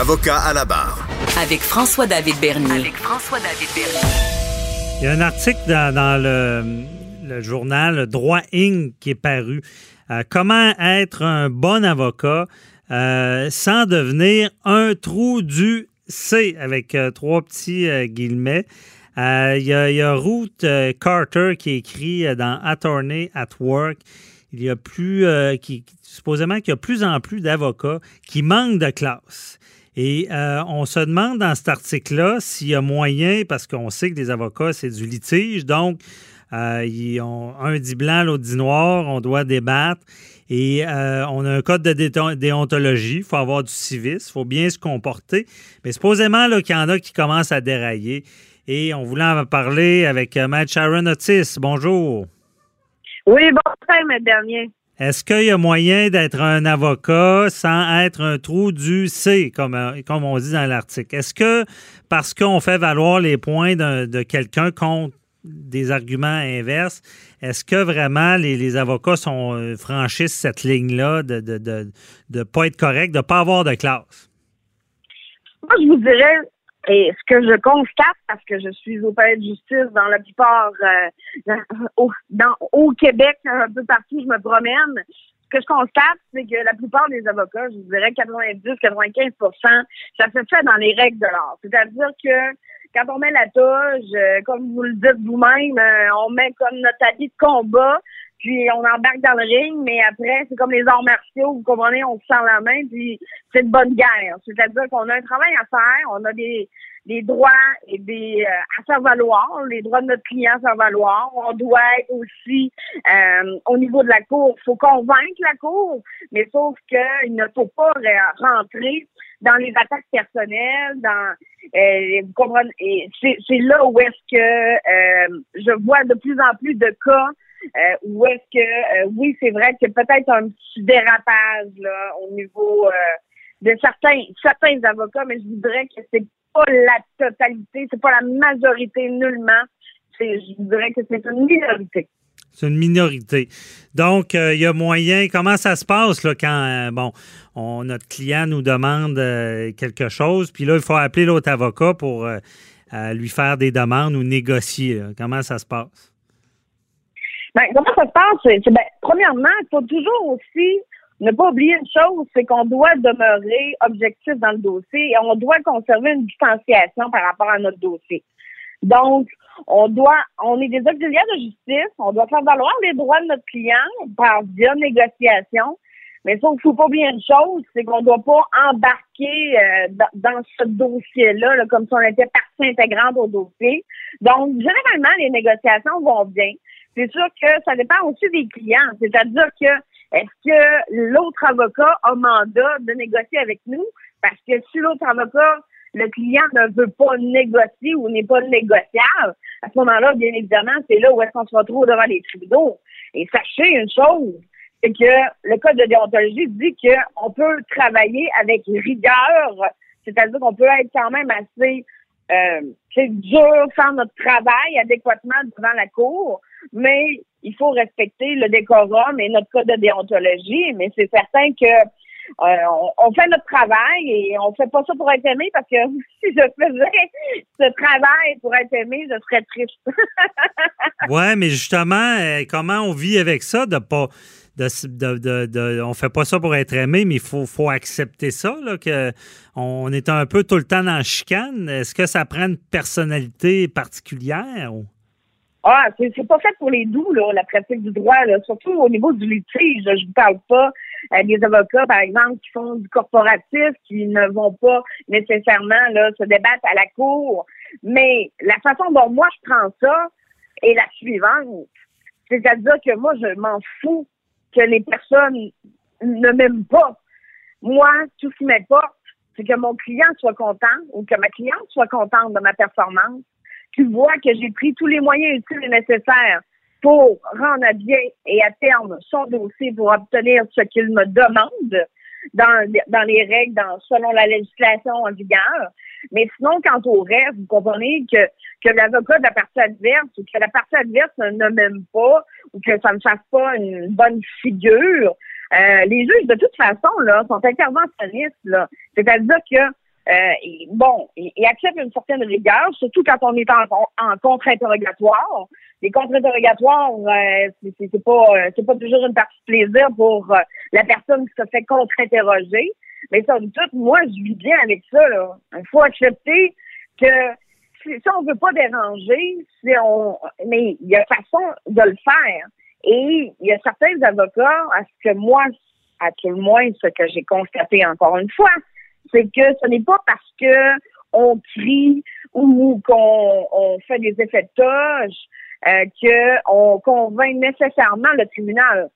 Avocat à la barre. Avec François-David Bernier. Avec François-David Bernier. Il y a un article dans, dans le, le journal Droit Inc. qui est paru. Euh, comment être un bon avocat euh, sans devenir un trou du C avec euh, trois petits euh, guillemets. Euh, Il y, a, il y a Ruth euh, Carter qui écrit euh, dans Attorney at Work. Il y a plus, euh, qui, supposément qu'il y a plus en plus d'avocats qui manquent de classe. Et euh, on se demande dans cet article-là s'il y a moyen, parce qu'on sait que les avocats, c'est du litige, donc euh, ils ont un dit blanc, l'autre dit noir, on doit débattre. Et euh, on a un code de déontologie, il faut avoir du civisme, il faut bien se comporter. Mais supposément qu'il y en a qui commencent à dérailler. Et on voulait en parler avec euh, Matt Sharon Otis. Bonjour. Oui, bonsoir, M. Bernier. Est-ce qu'il y a moyen d'être un avocat sans être un trou du C, comme, euh, on dit dans l'article? Est-ce que parce qu'on fait valoir les points de quelqu'un contre des arguments inverses. Est-ce que vraiment les, avocats sont, euh, franchissent cette ligne-là de ne de, de, pas être correct, de ne pas avoir de classe? Moi, je vous dirais, et ce que je constate, parce que je suis au palais de justice dans la plupart, euh, au, dans, au Québec, un peu partout, je me promène, ce que je constate, c'est que la plupart des avocats, je dirais 90-95% ça se fait dans les règles de l'art. C'est-à-dire que quand on met la toge, euh, comme vous le dites vous-même, euh, on met comme notre habit de combat, puis on embarque dans le ring, mais après, c'est comme les arts martiaux, vous comprenez, on se sent la main, puis c'est une bonne guerre. C'est-à-dire qu'on a un travail à faire, on a des, des droits et des euh, à faire valoir, les droits de notre client à faire valoir. On doit être aussi au niveau de la cour, faut convaincre la cour, mais sauf qu'il ne faut pas rentrer dans les attaques personnelles, dans euh, vous comprenez, c'est là où est-ce que euh, je vois de plus en plus de cas euh, où est-ce que euh, oui, c'est vrai qu'il y a peut-être un petit dérapage là au niveau euh, de certains certains avocats, mais je voudrais que c'est pas la totalité, c'est pas la majorité nullement. Je dirais que c'est une minorité. C'est une minorité. Donc, il y a moyen. Comment ça se passe là, quand bon, on, notre client nous demande quelque chose, puis là, il faut appeler l'autre avocat pour lui faire des demandes ou négocier. Comment ça se passe? Ben, comment ça se passe? Ben, premièrement, il faut toujours aussi ne pas oublier une chose, c'est qu'on doit demeurer objectif dans le dossier et on doit conserver une distanciation par rapport à notre dossier. Donc, on doit, on est des auxiliaires de justice, on doit faire valoir les droits de notre client par via négociation. Mais ça, il faut pas oublier une chose, c'est qu'on ne doit pas embarquer euh, dans, ce dossier-là comme si on était partie intégrante au dossier. Donc, généralement, les négociations vont bien. C'est sûr que ça dépend aussi des clients. C'est-à-dire que est-ce que l'autre avocat a mandat de négocier avec nous? Parce que si l'autre avocat le client ne veut pas négocier ou n'est pas négociable, à ce moment-là, bien évidemment, c'est là où est-ce qu'on se retrouve devant les tribunaux. Et sachez une chose, c'est que le code de déontologie dit qu'on peut travailler avec rigueur, c'est-à-dire qu'on peut être quand même assez euh, dur, faire notre travail adéquatement devant la cour, mais il faut respecter le décorum et notre code de déontologie. Mais c'est certain que euh, on, fait notre travail et on fait pas ça pour être aimé parce que si je faisais ce travail pour être aimé, je serais triste. ouais, mais justement, euh, comment on vit avec ça de pas de, de, on fait pas ça pour être aimé, mais il faut, faut accepter ça, là, que on est un peu tout le temps dans la chicane. Est-ce que ça prend une personnalité particulière? Ah, c'est pas fait pour les doux, là, la pratique du droit, surtout au niveau du litige. je ne parle pas euh, des avocats, par exemple, qui font du corporatif, qui ne vont pas nécessairement se débattre à la cour. Mais la façon dont moi je prends ça est la suivante. C'est-à-dire que moi, je m'en fous que les personnes ne m'aiment pas. Moi, tout ce qui m'importe, c'est que mon client soit content ou que ma cliente soit contente de ma performance tu vois que j'ai pris tous les moyens utiles et nécessaires pour rendre à bien et à terme son dossier pour obtenir ce qu'il me demande dans, les règles, dans, selon la législation en vigueur. Mais sinon, quant au reste, vous comprenez que, que l'avocat de la partie adverse ou que la partie adverse ne m'aime pas ou que ça ne fasse pas une bonne figure, euh, les juges, de toute façon, là, sont interventionnistes. C'est-à-dire que euh, bon, il, accepte une certaine rigueur, surtout quand on est en, en contre-interrogatoire. Les contre-interrogatoires, euh, c'est pas euh, c'est pas toujours une partie de plaisir pour euh, la personne qui se fait contre-interroger. Mais ça, tout, moi, je vis bien avec ça. Il faut accepter que si, on veut pas déranger, si on mais il y a façon de le faire. Et il y a certains avocats, à ce que moi, à tout le moins, ce que j'ai constaté encore une fois, c'est que ce n'est pas parce que on crie ou qu'on fait des effets de toge euh, qu'on convainc nécessairement le tribunal.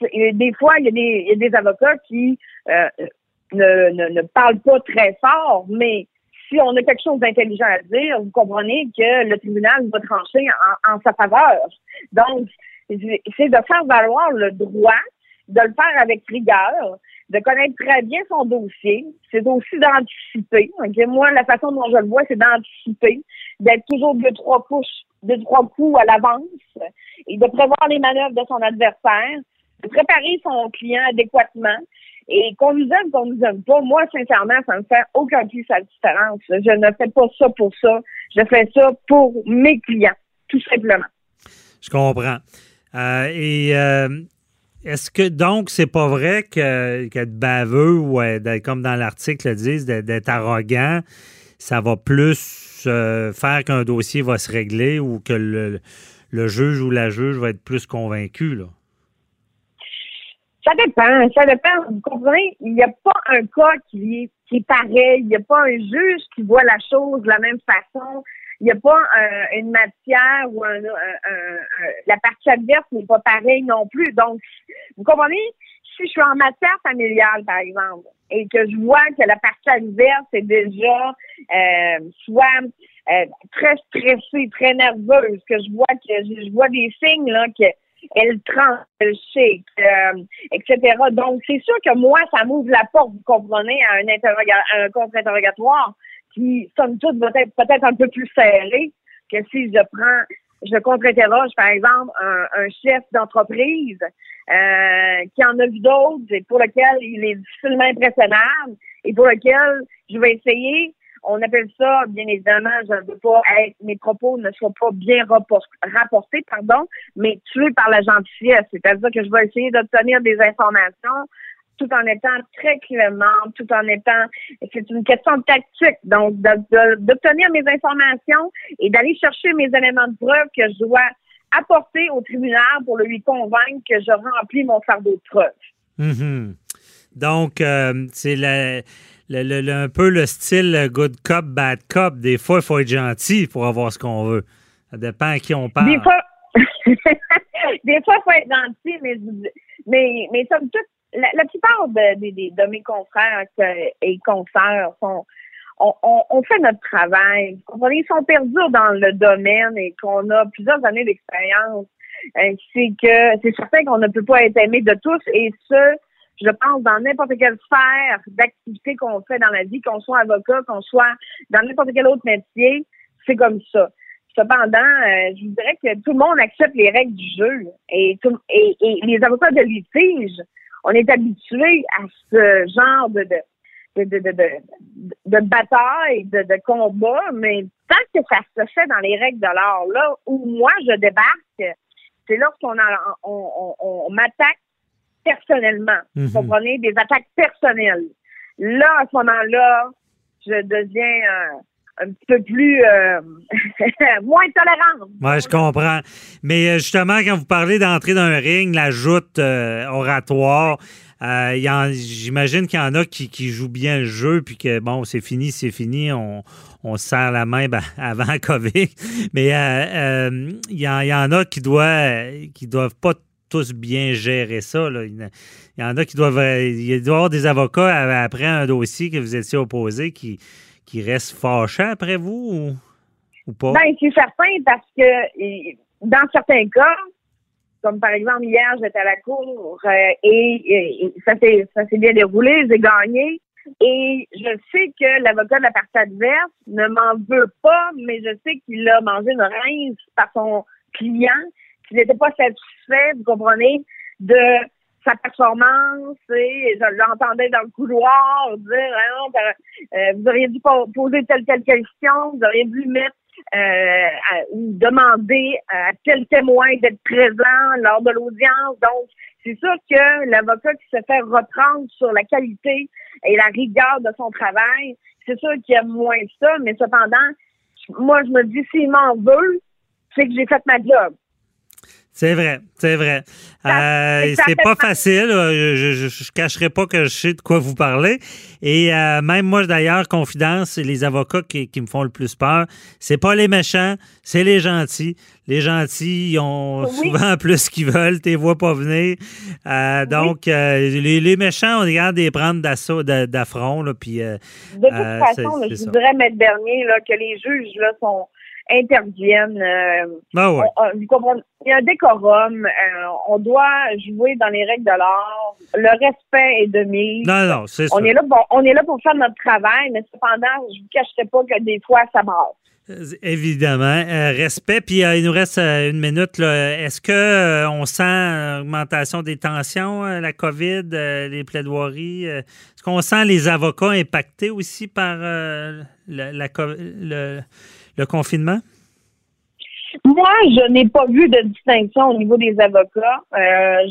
Des fois, il y a des, avocats qui euh, ne, ne, parlent pas très fort, mais si on a quelque chose d'intelligent à dire, vous comprenez que le tribunal va trancher en, en sa faveur. Donc, c'est de faire valoir le droit, de le faire avec rigueur, de connaître très bien son dossier. C'est aussi d'anticiper. Moi, la façon dont je le vois, c'est d'anticiper, d'être toujours deux, trois couches, deux, trois coups à l'avance et de prévoir les manœuvres de son adversaire, de préparer son client adéquatement. Et qu'on nous aime, qu'on nous aime pas, moi, sincèrement, ça ne fait aucun plus la différence. Je ne fais pas ça pour ça. Je fais ça pour mes clients, tout simplement. Je comprends. Euh, et euh, est-ce que donc c'est pas vrai que qu'être baveux ou comme dans l'article le disent d'être arrogant, ça va plus euh, faire qu'un dossier va se régler ou que le, le, juge ou la juge va être plus convaincu là? Ça dépend, ça dépend. Vous comprenez? Il n'y a pas un cas qui qui est pareil. Il n'y a pas un juge qui voit la chose de la même façon il n'y a pas une matière où la partie adverse n'est pas pareille non plus. Donc, vous comprenez? Si je suis en matière familiale, par exemple, et que je vois que la partie adverse est déjà euh, soit euh, très stressée, très nerveuse, que je vois que je, vois des signes là que elle tranche, elle shake, euh, etc. Donc, c'est sûr que moi, ça m'ouvre la porte, vous comprenez, à un, un contre-interrogatoire qui, somme toute, va être peut-être un peu plus serré que si je prends, je contre-interroge, par exemple, un, chef d'entreprise euh, qui en a vu d'autres et pour lequel il est difficilement impressionnable et pour lequel je vais essayer on appelle ça, bien évidemment, je ne veux pas être, mes propos ne soient pas bien rapportés, pardon, mais tués par la gentillesse. C'est-à-dire que je vais essayer d'obtenir des informations tout en étant très clément, tout en étant, c'est une question de tactique, donc d'obtenir mes informations et d'aller chercher mes éléments de preuve que je dois apporter au tribunal pour lui convaincre que je remplis mon fardeau de preuve. Mm-hmm. Donc, euh, c'est un peu le style good cop, bad cop. Des fois, il faut être gentil pour avoir ce qu'on veut. Ça dépend à qui on parle. Des fois, des fois, il faut être gentil, mais, mais, mais somme toute, la, plupart de, mes confrères et consoeurs sont on, fait notre travail. Ils sont perdus dans le domaine et qu'on a plusieurs années d'expérience. C'est que c'est certain qu'on ne peut pas être aimé de tous et ce, je pense, dans n'importe quelle sphère d'activité qu'on fait dans la vie, qu'on soit avocat, qu'on soit dans n'importe quel autre métier, c'est comme ça. Cependant, euh, je vous dirais que tout le monde accepte les règles du jeu et, et, et les avocats de litige on est habitué à ce genre de, de, de, de, de, bataille, de, de combat, mais tant que ça se fait dans les règles de l'art, là où moi je débarque, c'est lorsqu'on on, on, m'attaque personnellement. Vous mhm. comprenez? Des attaques personnelles. Là, à ce moment-là, je deviens un petit peu plus euh, moins tolérante. Oui, je comprends. Mais euh, justement, quand vous parlez d'entrer dans un ring, la joute euh, oratoire, j'imagine qu'il y en a qui, jouent bien le jeu, puis que bon, c'est fini, c'est fini, on, se serre la main ben, avant COVID. Mais il y, en a qui doivent, qui doivent pas tous bien gérer ça. Il y en a qui doivent. Il doit y avoir des avocats après un dossier que vous étiez opposé qui qui reste fâché après vous ou, pas? Ben, c'est certain parce que dans certains cas, comme par exemple hier, j'étais à la cour euh, et, ça s'est bien déroulé, j'ai gagné. Et je sais que l'avocat de la partie adverse ne m'en veut pas, mais je sais qu'il a mangé une rince par son client, qu'il n'était pas satisfait, vous comprenez, de sa performance et je l'entendais dans le couloir dire hein, euh, vous auriez dû poser telle telle question, vous auriez dû mettre euh, ou demander à tel témoin d'être présent lors de l'audience. Donc, c'est sûr que l'avocat qui se fait reprendre sur la qualité et la rigueur de son travail, c'est sûr qu'il y a moins ça, mais cependant, moi, je me dis, s'il m'en veut, c'est que j'ai fait ma job. C'est vrai, c'est vrai. Euh, c'est pas facile. Je, je, cacherai pas que je sais de quoi vous parlez. Et euh, même moi, d'ailleurs, confidence, les avocats qui, me font le plus peur, c'est pas les méchants, c'est les gentils. Les gentils, ils ont souvent plus qu'ils veulent, t'es vois pas venir. Euh, donc, les, méchants, on regarde des prendre d'assaut, d'affront. de toute façon, je voudrais mettre dernier là, que les juges là, sont interviennent. Euh, Ben ouais. on- on- vous comprenez? Il y a un décorum. euh, on doit jouer dans les règles de l'art. Le respect est de mise. Non, non, c'est ça. On est là pour on est là pour faire notre travail, mais cependant, je vous cacherai pas que des fois ça brasse. Euh, Évidemment. Euh, respect. Puis euh, il nous reste euh, une minute. là. Est-ce que on sent augmentation des tensions, la COVID, les plaidoiries? Est-ce qu'on sent les avocats impactés aussi par la- la le, le confinement? Moi, je n'ai pas vu de distinction au niveau des avocats. Euh,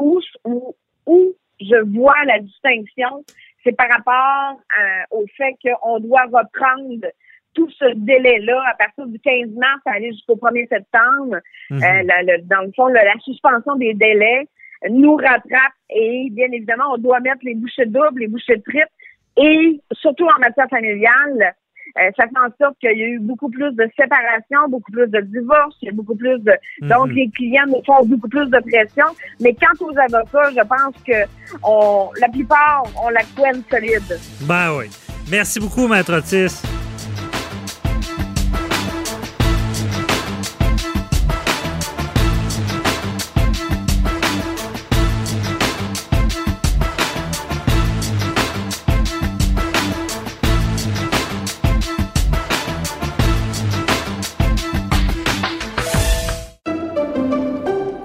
où, où, où je vois la distinction, c'est par rapport euh, au fait qu'on doit reprendre tout ce délai-là à partir du 15 mars à aller jusqu'au 1er septembre. Mhm. Euh, la- le- dans le fond, le- la suspension des délais nous rattrape et bien évidemment, on doit mettre les bouchées doubles, les bouchées triples et surtout en matière familiale, euh, ça fait en sorte qu'il y a eu beaucoup plus de séparations, beaucoup plus de divorces, il y a beaucoup plus de... Donc, les clients nous font beaucoup plus de pression. Mais quant aux avocats, je pense que on, la plupart ont la couenne solide. Ben oui. Merci beaucoup, Maître Otis.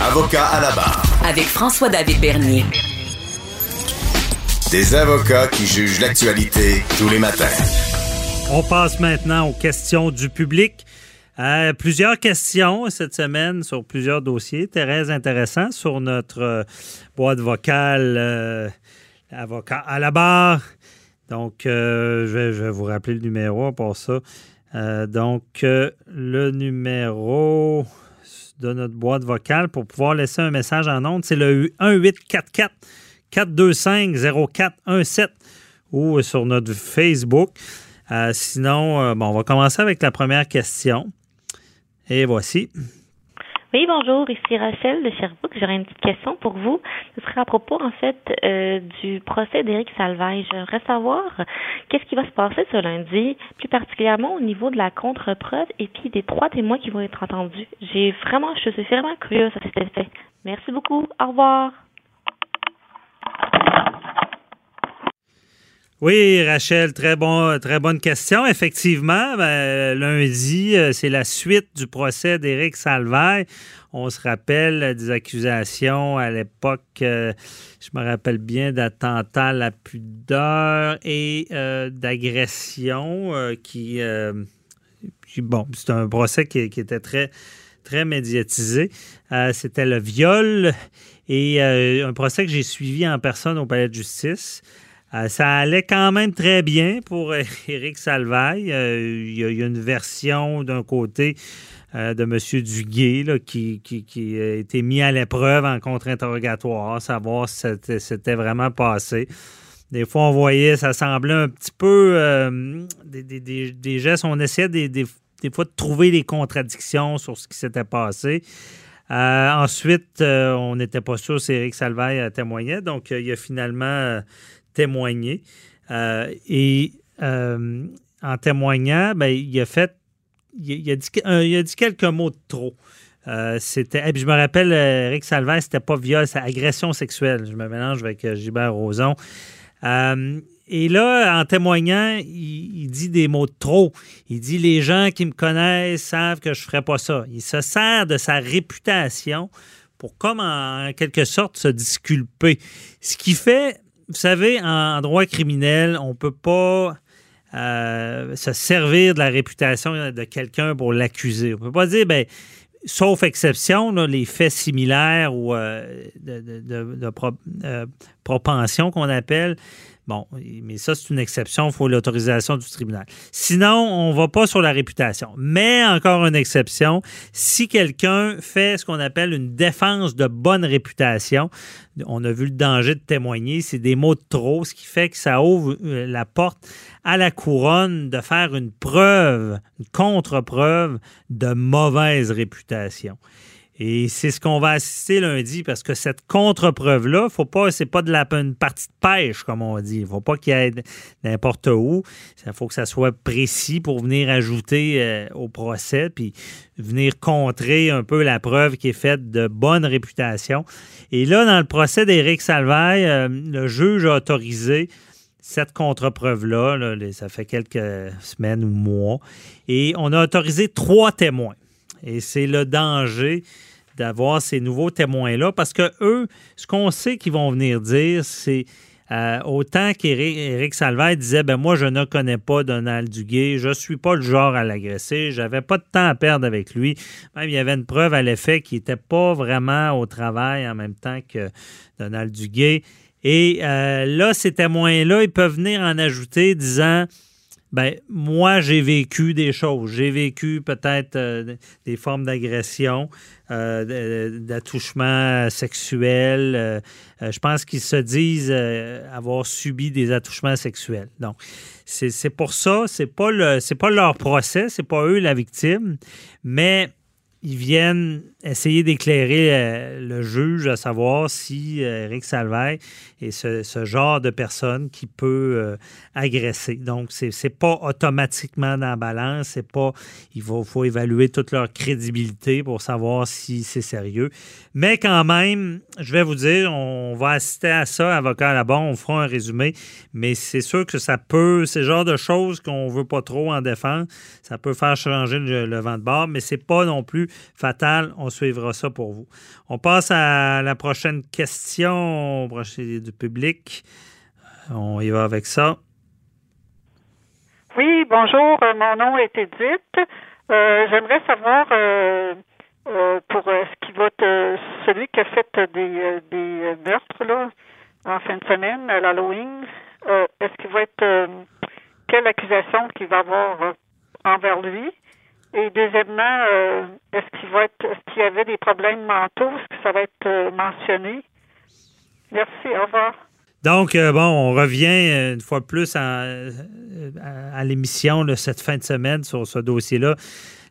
Avocat à la barre. Avec François-David Bernier. Des avocats qui jugent l'actualité tous les matins. On passe maintenant aux questions du public. Euh, plusieurs questions cette semaine sur plusieurs dossiers très intéressants sur notre euh, boîte vocale euh, avocat à la barre. Donc, euh, je, vais, je vais vous rappeler le numéro pour ça. Euh, donc, euh, le numéro de notre boîte vocale pour pouvoir laisser un message en ondes, c'est le 1844 425 0417 ou sur notre Facebook. Euh, sinon, euh, bon, on va commencer avec la première question. Et voici. Oui, bonjour, ici Rachel de Sherbrooke. J'aurais une petite question pour vous. Ce serait à propos, en fait, euh, du procès d'Éric Salvaille. J'aimerais savoir qu'est-ce qui va se passer ce lundi, plus particulièrement au niveau de la contre-preuve et puis des trois témoins qui vont être entendus. J'ai vraiment, je suis vraiment curieuse à cet effet. Merci beaucoup. Au revoir. Oui, Rachel, très bon, très bonne question. Effectivement, ben, lundi, euh, c'est la suite du procès d'Éric Salvaille. On se rappelle des accusations à l'époque, euh, je me rappelle bien, d'attentat à la pudeur et euh, d'agression qui, bon, c'est un procès qui, qui était très, très médiatisé. C'était le viol et un procès que j'ai suivi en personne au palais de justice. Euh, ça allait quand même très bien pour euh, Éric Salvaille. Euh, Il y, y a une version d'un côté de M. Duguay là, qui, qui, a été mis à l'épreuve en contre-interrogatoire, savoir si c'était- vraiment passé. Des fois, on voyait, ça semblait un petit peu des, des- des- des gestes. On essayait des, des- des fois de trouver les contradictions sur ce qui s'était passé. Ensuite, on n'était pas sûr si Éric Salvaille témoignait, donc il a finalement témoigné. Euh, et euh, en témoignant, ben, il a fait, il, a dit, il a dit quelques mots de trop. Euh, c'était, je me rappelle, Éric Salvaire, c'était pas viol, c'est agression sexuelle. Je me mélange avec Gilbert Rozon. Et là, en témoignant, il, dit des mots de trop. Il dit les gens qui me connaissent savent que je ferai pas ça. Il se sert de sa réputation pour, comme en quelque sorte, se disculper. Ce qui fait, vous savez, en droit criminel, on ne peut pas euh, se servir de la réputation de quelqu'un pour l'accuser. On ne peut pas dire, ben, sauf exception, les faits similaires ou euh, de, euh, propension qu'on appelle. Bon, mais ça, c'est une exception. Il faut l'autorisation du tribunal. Sinon, on ne va pas sur la réputation. Mais encore une exception, si quelqu'un fait ce qu'on appelle une défense de bonne réputation, on a vu le danger de témoigner, c'est des mots de trop, ce qui fait que ça ouvre euh, la porte à la couronne de faire une preuve, une contre-preuve de mauvaise réputation. Et c'est ce qu'on va assister lundi parce que cette contre-preuve-là, faut pas, c'est pas de la une partie de pêche, comme on dit. Il faut pas qu'il y ait n'importe où. Il faut que ça soit précis pour venir ajouter euh, au procès, puis venir contrer un peu la preuve qui est faite de bonne réputation. Et là, dans le procès d'Éric Salvaille, euh, le juge a autorisé cette contre-preuve-là, là, ça fait quelques semaines ou mois, et on a autorisé trois témoins. Et c'est le danger d'avoir ces nouveaux témoins-là parce que eux, ce qu'on sait qu'ils vont venir dire, c'est euh, autant qu'Éric Salvaire disait ben moi je ne connais pas Donald Duguay, je ne suis pas le genre à l'agresser, j'avais pas de temps à perdre avec lui. Même il y avait une preuve à l'effet qu'il n'était pas vraiment au travail en même temps que Donald Duguay. Et euh, là, ces témoins-là, ils peuvent venir en ajouter disant ben moi j'ai vécu des choses. J'ai vécu peut-être euh, des formes d'agression, euh, d'attouchement sexuel. Euh, je pense qu'ils se disent avoir subi des attouchements sexuels. Donc c'est pour ça, c'est pas le c'est pas leur procès, c'est pas eux la victime, mais ils viennent essayer d'éclairer euh, le juge à savoir si Eric euh, Salvaire est ce, genre de personne qui peut euh, agresser. Donc, c'est n'est pas automatiquement dans la balance. C'est pas. Il faut, évaluer toute leur crédibilité pour savoir si c'est sérieux. Mais quand même, je vais vous dire, on va assister à ça, avocat à la barre, on fera un résumé. Mais c'est sûr que ça peut, c'est le genre de choses qu'on veut pas trop en défendre. Ça peut faire changer le, vent de bord, mais c'est pas non plus fatal. On suivra ça pour vous. On passe à la prochaine question du public. On y va avec ça. Oui, bonjour. Euh, mon nom est Edith. Euh, j'aimerais savoir euh, pour ce qui va celui qui a fait des, meurtres en fin de semaine à l'Halloween. est-ce qu'il va être quelle accusation qu'il va avoir envers lui? Et deuxièmement, euh, est-ce qu'il va être, est-ce qu'il y avait des problèmes mentaux? Est-ce que ça va être euh, mentionné? Merci, au revoir. Donc, euh, bon, on revient une fois de plus à, à l'émission cette fin de semaine sur ce dossier-là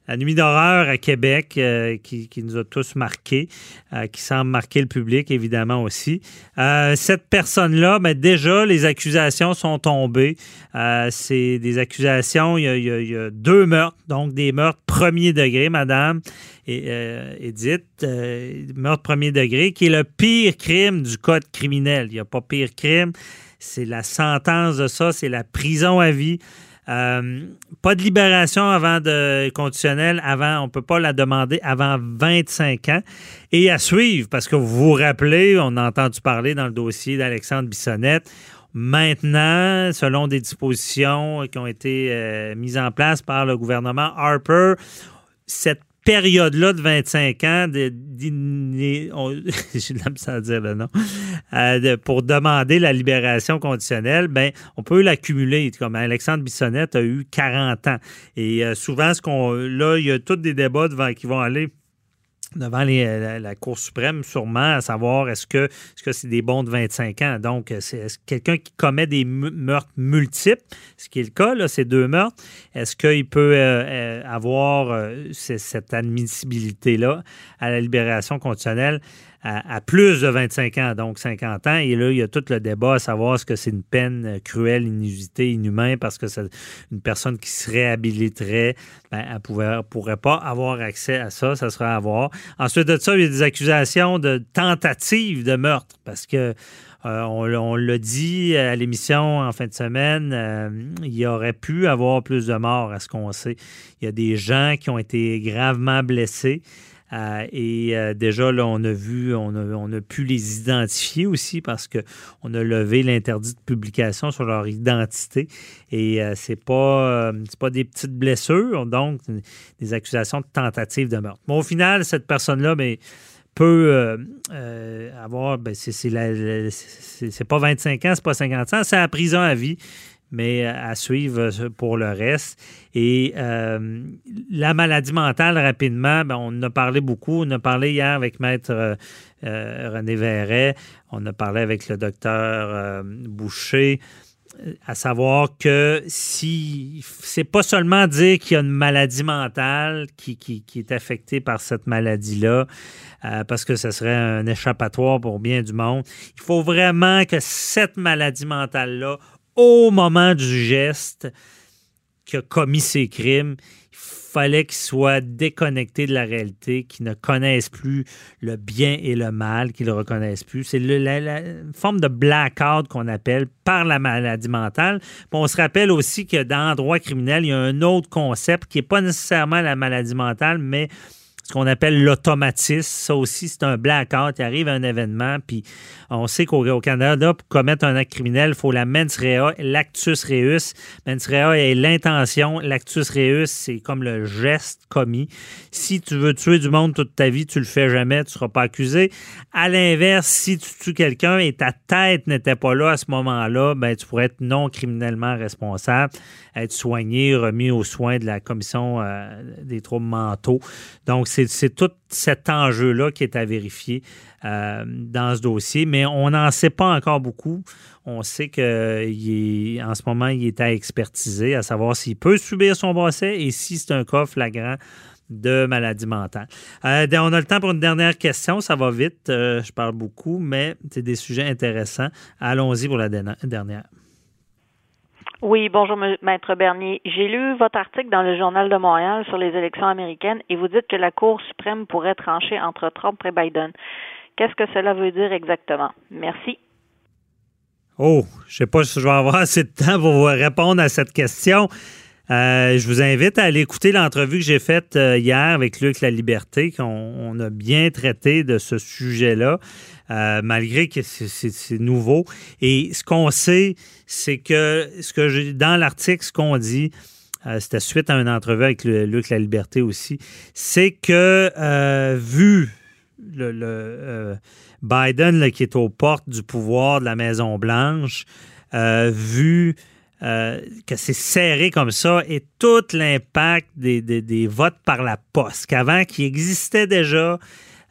la nuit d'horreur à Québec euh, qui, nous a tous marqués, euh, qui semble marquer le public évidemment aussi. Euh, cette personne-là, ben, déjà, les accusations sont tombées. c'est des accusations, il y, a, deux meurtres, donc des meurtres premier degré, madame et, Edith, meurtre premier degré, qui est le pire crime du code criminel. Il n'y a pas pire crime. C'est la sentence de ça, c'est la prison à vie. Euh, pas de libération avant de conditionnel, avant, on peut pas la demander avant 25 ans. Et à suivre, parce que vous vous rappelez, on a entendu parler dans le dossier d'Alexandre Bissonnette. Maintenant, selon des dispositions qui ont été euh, mises en place par le gouvernement Harper, cette période-là de 25 ans, de, j'ai dire le nom, euh, pour demander la libération conditionnelle, ben, on peut l'accumuler. Comme Alexandre Bissonnette a eu 40 ans. Et euh, souvent, ce qu'on, là, il y a tous des débats devant, qui vont aller devant euh, la, Cour suprême, sûrement, à savoir est-ce que c'est -ce c'est des bons de 25 ans? Donc, c'est quelqu'un qui commet des meurtres multiples, ce qui est le cas, là, ces deux meurtres, est-ce qu'il peut euh, euh, avoir cette admissibilité-là à la libération conditionnelle? À, plus de 25 ans, donc 50 ans. Et là, il y a tout le débat à savoir est-ce que c'est une peine cruelle, inusitée, inhumaine, parce que c'est une personne qui se réhabiliterait, ben, elle ne pourrait pas avoir accès à ça, ça serait à voir. Ensuite de ça, il y a des accusations de tentative de meurtre, parce que euh, on, l'a dit à l'émission en fin de semaine, euh, il y aurait pu avoir plus de morts à ce qu'on sait. Il y a des gens qui ont été gravement blessés. Euh, et euh, déjà, là, on a vu, on a, pu les identifier aussi parce qu'on a levé l'interdit de publication sur leur identité. Et euh, c'est pas, pas des petites blessures, donc des accusations de tentative de meurtre. Mais au final, cette personne-là, mais peut avoir, ben c'est pas 25 ans, c'est pas 50 ans, c'est la prison à vie mais à suivre pour le reste. Et la maladie mentale, rapidement, ben, on en a parlé beaucoup. On a parlé hier avec Maître René Verret, on a parlé avec le docteur Boucher à savoir que si c'est pas seulement dire qu'il y a une maladie mentale qui, qui, est affectée par cette maladie-là, euh, parce que ce serait un échappatoire pour bien du monde. Il faut vraiment que cette maladie mentale-là, au moment du geste qui a commis ces crimes, fallait qu'ils soient déconnectés de la réalité, qu'ils ne connaissent plus le bien et le mal, qu'ils ne le reconnaissent plus. C'est la, forme de blackout qu'on appelle par la maladie mentale. on se rappelle aussi que dans le droit criminel, il y a un autre concept qui n'est pas nécessairement la maladie mentale, mais ce qu'on appelle l'automatisme. Ça aussi, c'est un blackout. Il arrive un événement, puis on sait qu'au Canada, pour commettre un acte criminel, il faut la mens rea, l'actus reus. Mens rea est l'intention, l'actus reus, c'est comme le geste commis. Si tu veux tuer du monde toute ta vie, tu le fais jamais, tu ne seras pas accusé. À l'inverse, si tu tues quelqu'un et ta tête n'était pas là à ce moment-là, ben, tu pourrais être non criminellement responsable, être soigné, remis aux soins de la commission euh, des troubles mentaux. Donc, c'est tout cet enjeu-là qui est à vérifier euh, dans ce dossier, mais on n'en sait pas encore beaucoup. On sait qu'en ce moment, il est à expertiser, à savoir s'il peut subir son procès et si c'est un cas flagrant de maladie mentale. Euh, on a le temps pour une dernière question. Ça va vite. Euh, je parle beaucoup, mais c'est des sujets intéressants. Allons-y pour la dernière. Oui, bonjour, Maître Bernier. J'ai lu votre article dans le Journal de Montréal sur les élections américaines et vous dites que la Cour suprême pourrait trancher entre Trump et Biden. Qu'est-ce que cela veut dire exactement? Merci. Oh, je ne sais pas si je vais avoir assez de temps pour vous répondre à cette question. Euh, je vous invite à aller écouter l'entrevue que j'ai faite euh, hier avec Luc La Liberté, qu'on a bien traité de ce sujet-là. Euh, malgré que c'est nouveau. Et ce qu'on sait, c'est que ce que j'ai dans l'article, ce qu'on dit, euh, c'était suite à une entrevue avec Luc La Liberté aussi, c'est que vu le, Biden qui est aux portes du pouvoir de la Maison Blanche, vu que c'est serré comme ça et tout l'impact des, des, votes par la poste, qu'avant qui existait déjà,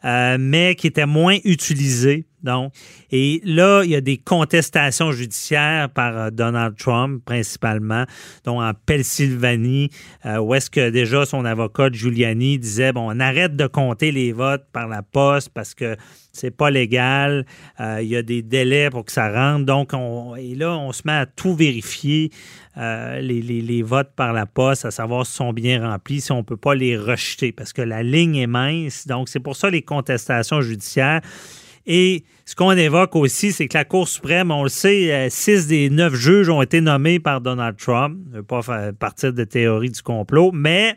euh, mais qui était moins utilisé. Donc, et là, il y a des contestations judiciaires par euh, Donald Trump, principalement, dont en Pennsylvanie, euh, où est-ce que déjà son avocat Giuliani disait bon, on arrête de compter les votes par la poste parce que c'est pas légal, il y a des délais pour que ça rentre. Donc, on, et là, on se met à tout vérifier, les, les, votes par la poste, à savoir si sont bien remplis, si on peut pas les rejeter, parce que la ligne est mince. Donc, c'est pour ça les contestations judiciaires. Et ce qu'on évoque aussi, c'est que la Cour suprême, on le sait, euh, six des neuf juges ont été nommés par Donald Trump. Je ne veux pas faire partir de théorie du complot, mais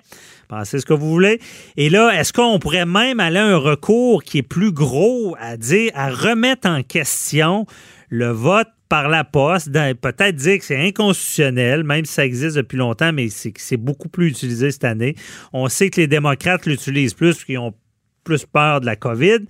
pensez ce que vous voulez. Et là, est-ce qu'on pourrait même aller à un recours qui est plus gros à dire, à remettre en question le vote par la poste, peut-être dire que c'est inconstitutionnel, même si ça existe depuis longtemps, mais c'est beaucoup plus utilisé cette année. On sait que les démocrates l'utilisent plus parce qu'ils ont plus peur de la COVID,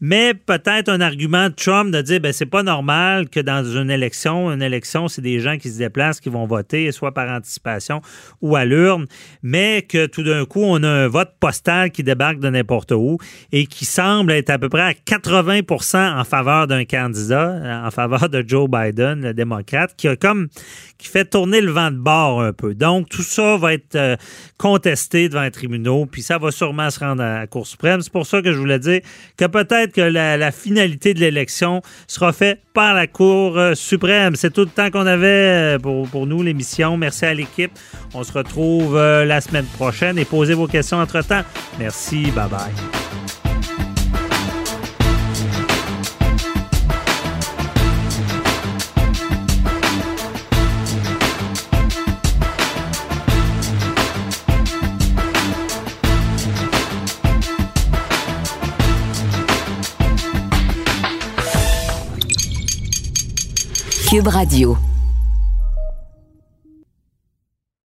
mais peut-être un argument de Trump de dire ben c'est pas normal que dans une élection, une élection c'est des gens qui se déplacent, qui vont voter, soit par anticipation ou à l'urne, mais que tout d'un coup on a un vote postal qui débarque de n'importe où et qui semble être à peu près à 80% en faveur d'un candidat, en faveur de Joe Biden, le démocrate, qui a comme qui fait tourner le vent de bord un peu. Donc tout ça va être euh, contesté devant les tribunaux, puis ça va sûrement se rendre à la Cour suprême. Pour ça que je voulais dire que peut-être que la, finalité de l'élection sera faite par la Cour euh, suprême. C'est tout le temps qu'on avait euh, pour, pour nous, l'émission. Merci à l'équipe. On se retrouve euh, la semaine prochaine et posez vos questions entre-temps. Merci. Bye Cube Radio.